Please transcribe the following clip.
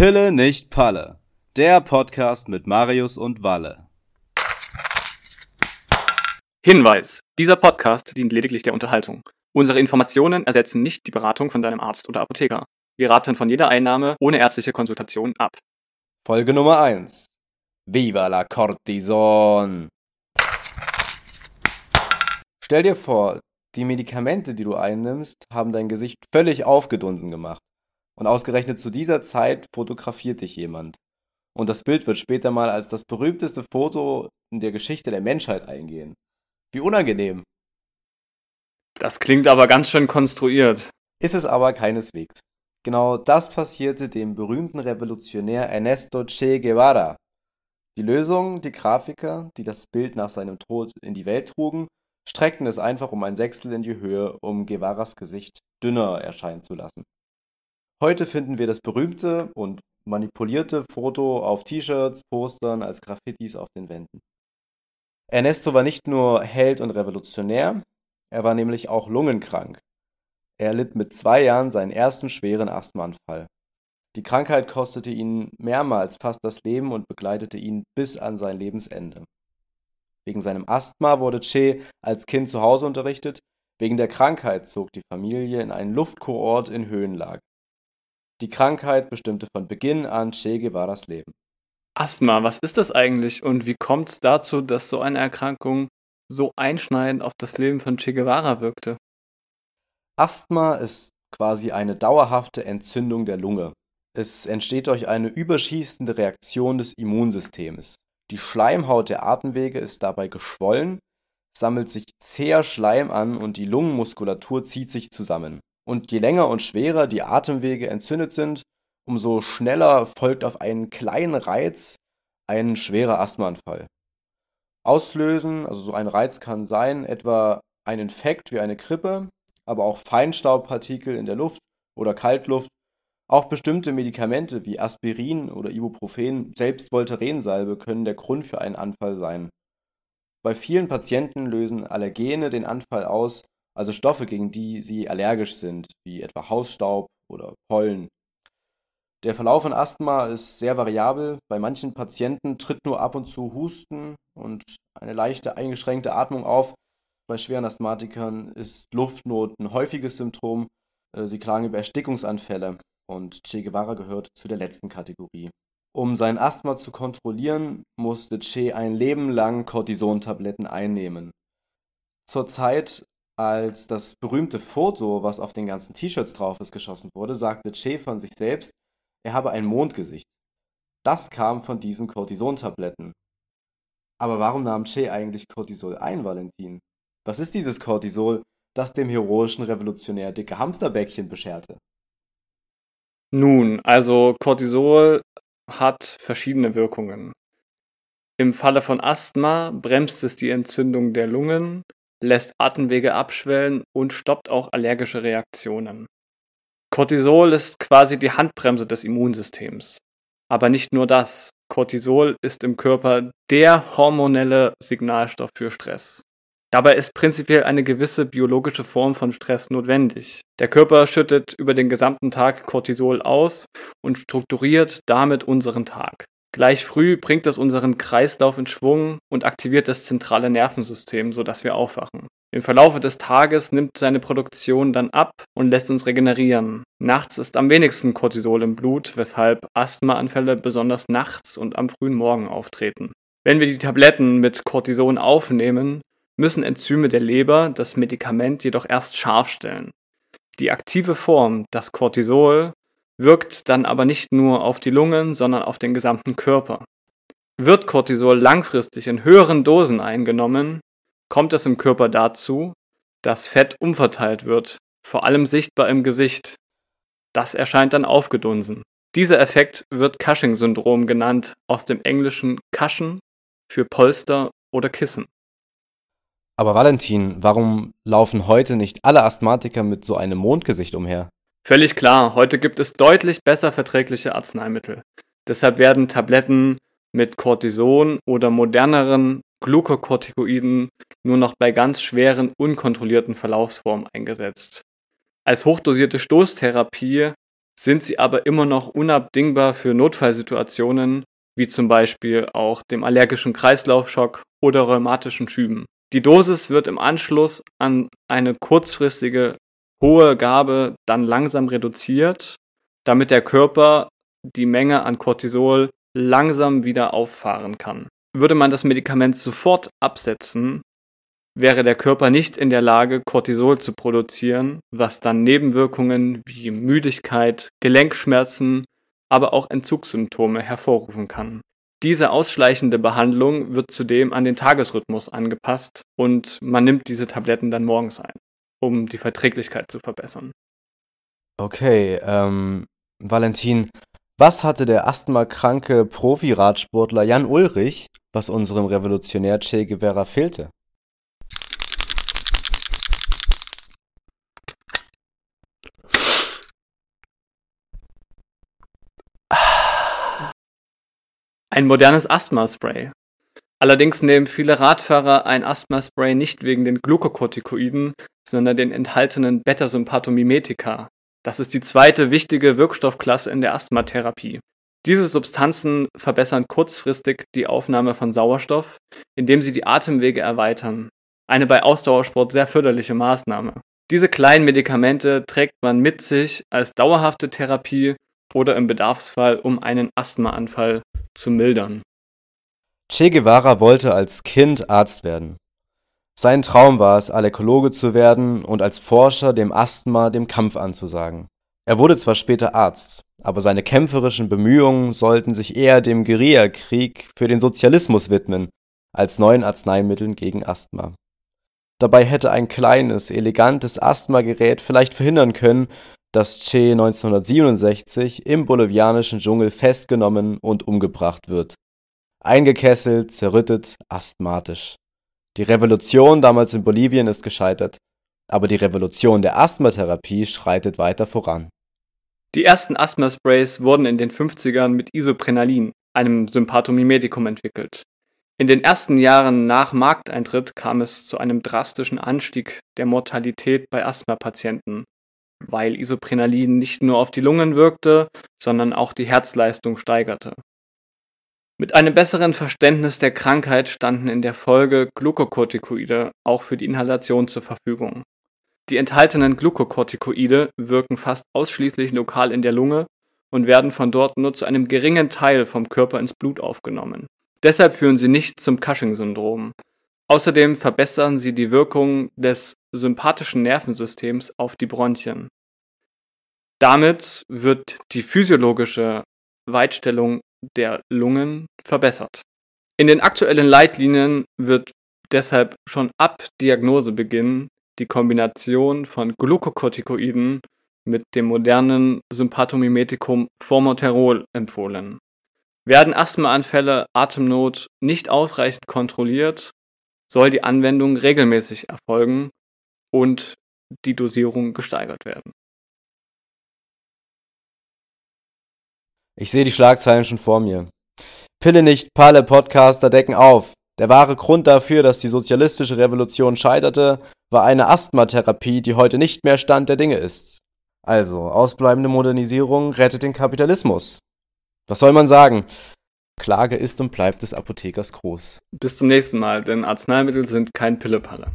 Pille nicht Palle. Der Podcast mit Marius und Walle. Hinweis: Dieser Podcast dient lediglich der Unterhaltung. Unsere Informationen ersetzen nicht die Beratung von deinem Arzt oder Apotheker. Wir raten von jeder Einnahme ohne ärztliche Konsultation ab. Folge Nummer 1. Viva la Cortison! Stell dir vor, die Medikamente, die du einnimmst, haben dein Gesicht völlig aufgedunsen gemacht. Und ausgerechnet zu dieser Zeit fotografiert dich jemand. Und das Bild wird später mal als das berühmteste Foto in der Geschichte der Menschheit eingehen. Wie unangenehm. Das klingt aber ganz schön konstruiert. Ist es aber keineswegs. Genau das passierte dem berühmten Revolutionär Ernesto Che Guevara. Die Lösung, die Grafiker, die das Bild nach seinem Tod in die Welt trugen, streckten es einfach um ein Sechstel in die Höhe, um Guevaras Gesicht dünner erscheinen zu lassen. Heute finden wir das berühmte und manipulierte Foto auf T-Shirts, Postern, als Graffitis auf den Wänden. Ernesto war nicht nur Held und Revolutionär, er war nämlich auch lungenkrank. Er litt mit zwei Jahren seinen ersten schweren Asthmaanfall. Die Krankheit kostete ihn mehrmals fast das Leben und begleitete ihn bis an sein Lebensende. Wegen seinem Asthma wurde Che als Kind zu Hause unterrichtet, wegen der Krankheit zog die Familie in einen Luftkurort in Höhenlage. Die Krankheit bestimmte von Beginn an Che Guevaras Leben. Asthma, was ist das eigentlich und wie kommt es dazu, dass so eine Erkrankung so einschneidend auf das Leben von Che Guevara wirkte? Asthma ist quasi eine dauerhafte Entzündung der Lunge. Es entsteht durch eine überschießende Reaktion des Immunsystems. Die Schleimhaut der Atemwege ist dabei geschwollen, sammelt sich zäher Schleim an und die Lungenmuskulatur zieht sich zusammen. Und je länger und schwerer die Atemwege entzündet sind, umso schneller folgt auf einen kleinen Reiz ein schwerer Asthmaanfall. Auslösen, also so ein Reiz kann sein, etwa ein Infekt wie eine Grippe, aber auch Feinstaubpartikel in der Luft oder Kaltluft, auch bestimmte Medikamente wie Aspirin oder Ibuprofen, selbst Voltarensalbe können der Grund für einen Anfall sein. Bei vielen Patienten lösen Allergene den Anfall aus, also Stoffe, gegen die sie allergisch sind, wie etwa Hausstaub oder Pollen. Der Verlauf von Asthma ist sehr variabel. Bei manchen Patienten tritt nur ab und zu Husten und eine leichte eingeschränkte Atmung auf. Bei schweren Asthmatikern ist Luftnot ein häufiges Symptom. Äh, sie klagen über Erstickungsanfälle und Che Guevara gehört zu der letzten Kategorie. Um sein Asthma zu kontrollieren, musste Che ein Leben lang Cortisontabletten einnehmen. Zur Zeit, als das berühmte Foto, was auf den ganzen T-Shirts drauf ist, geschossen wurde, sagte Che von sich selbst, er habe ein Mondgesicht. Das kam von diesen Cortisontabletten. Aber warum nahm Che eigentlich Cortisol ein, Valentin? Was ist dieses Cortisol, das dem heroischen Revolutionär dicke Hamsterbäckchen bescherte? Nun, also Cortisol hat verschiedene Wirkungen. Im Falle von Asthma bremst es die Entzündung der Lungen, lässt Atemwege abschwellen und stoppt auch allergische Reaktionen. Cortisol ist quasi die Handbremse des Immunsystems. Aber nicht nur das. Cortisol ist im Körper der hormonelle Signalstoff für Stress. Dabei ist prinzipiell eine gewisse biologische Form von Stress notwendig. Der Körper schüttet über den gesamten Tag Cortisol aus und strukturiert damit unseren Tag. Gleich früh bringt es unseren Kreislauf in Schwung und aktiviert das zentrale Nervensystem, sodass wir aufwachen. Im Verlaufe des Tages nimmt seine Produktion dann ab und lässt uns regenerieren. Nachts ist am wenigsten Cortisol im Blut, weshalb Asthmaanfälle besonders nachts und am frühen Morgen auftreten. Wenn wir die Tabletten mit Cortison aufnehmen, müssen Enzyme der Leber das Medikament jedoch erst scharf stellen. Die aktive Form, das Cortisol, wirkt dann aber nicht nur auf die Lungen, sondern auf den gesamten Körper. Wird Cortisol langfristig in höheren Dosen eingenommen, kommt es im Körper dazu, dass Fett umverteilt wird, vor allem sichtbar im Gesicht. Das erscheint dann aufgedunsen. Dieser Effekt wird Cushing-Syndrom genannt, aus dem englischen Cushion für Polster oder Kissen. Aber Valentin, warum laufen heute nicht alle Asthmatiker mit so einem Mondgesicht umher? Völlig klar, heute gibt es deutlich besser verträgliche Arzneimittel. Deshalb werden Tabletten mit Cortison oder moderneren Glukokortikoiden nur noch bei ganz schweren, unkontrollierten Verlaufsformen eingesetzt. Als hochdosierte Stoßtherapie sind sie aber immer noch unabdingbar für Notfallsituationen, wie zum Beispiel auch dem allergischen Kreislaufschock oder rheumatischen Schüben. Die Dosis wird im Anschluss an eine kurzfristige hohe Gabe dann langsam reduziert, damit der Körper die Menge an Cortisol langsam wieder auffahren kann. Würde man das Medikament sofort absetzen, wäre der Körper nicht in der Lage, Cortisol zu produzieren, was dann Nebenwirkungen wie Müdigkeit, Gelenkschmerzen, aber auch Entzugssymptome hervorrufen kann. Diese ausschleichende Behandlung wird zudem an den Tagesrhythmus angepasst und man nimmt diese Tabletten dann morgens ein, um die Verträglichkeit zu verbessern. Okay, ähm, Valentin, was hatte der asthmakranke Profi-Radsportler Jan Ulrich, was unserem Revolutionär Che Guevara fehlte? Ein modernes Asthma-Spray. Allerdings nehmen viele Radfahrer ein Asthma-Spray nicht wegen den Glukokortikoiden, sondern den enthaltenen Beta-Sympathomimetika. Das ist die zweite wichtige Wirkstoffklasse in der Asthmatherapie. Diese Substanzen verbessern kurzfristig die Aufnahme von Sauerstoff, indem sie die Atemwege erweitern. Eine bei Ausdauersport sehr förderliche Maßnahme. Diese kleinen Medikamente trägt man mit sich als dauerhafte Therapie oder im Bedarfsfall, um einen Asthmaanfall zu mildern. Che Guevara wollte als Kind Arzt werden. Sein Traum war es, Allergologe zu werden und als Forscher dem Asthma dem Kampf anzusagen. Er wurde zwar später Arzt, aber seine kämpferischen Bemühungen sollten sich eher dem Guerillakrieg für den Sozialismus widmen, als neuen Arzneimitteln gegen Asthma. Dabei hätte ein kleines, elegantes Asthmagerät vielleicht verhindern können, dass Che 1967 im bolivianischen Dschungel festgenommen und umgebracht wird. Eingekesselt, zerrüttet, asthmatisch. Die Revolution damals in Bolivien ist gescheitert, aber die Revolution der Asthmatherapie schreitet weiter voran. Die ersten Asthma-Sprays wurden in den 50ern mit Isoprenalin, einem Sympathomimetikum, entwickelt. In den ersten Jahren nach Markteintritt kam es zu einem drastischen Anstieg der Mortalität bei Asthmapatienten, weil Isoprenalin nicht nur auf die Lungen wirkte, sondern auch die Herzleistung steigerte. Mit einem besseren Verständnis der Krankheit standen in der Folge Glukokortikoide auch für die Inhalation zur Verfügung. Die enthaltenen Glukokortikoide wirken fast ausschließlich lokal in der Lunge und werden von dort nur zu einem geringen Teil vom Körper ins Blut aufgenommen. Deshalb führen sie nicht zum Cushing-Syndrom. Außerdem verbessern sie die Wirkung des sympathischen Nervensystems auf die Bronchien. Damit wird die physiologische Weitstellung der Lungen verbessert. In den aktuellen Leitlinien wird deshalb schon ab Diagnosebeginn die Kombination von Glukokortikoiden mit dem modernen Sympathomimetikum Formoterol empfohlen. Werden Asthmaanfälle, Atemnot nicht ausreichend kontrolliert, soll die Anwendung regelmäßig erfolgen und die Dosierung gesteigert werden. Ich sehe die Schlagzeilen schon vor mir. Pille nicht, Palle Podcaster decken auf. Der wahre Grund dafür, dass die sozialistische Revolution scheiterte, war eine Asthmatherapie, die heute nicht mehr Stand der Dinge ist. Also, ausbleibende Modernisierung rettet den Kapitalismus. Was soll man sagen? Klage ist und bleibt des Apothekers groß. Bis zum nächsten Mal, denn Arzneimittel sind kein Pillepalle.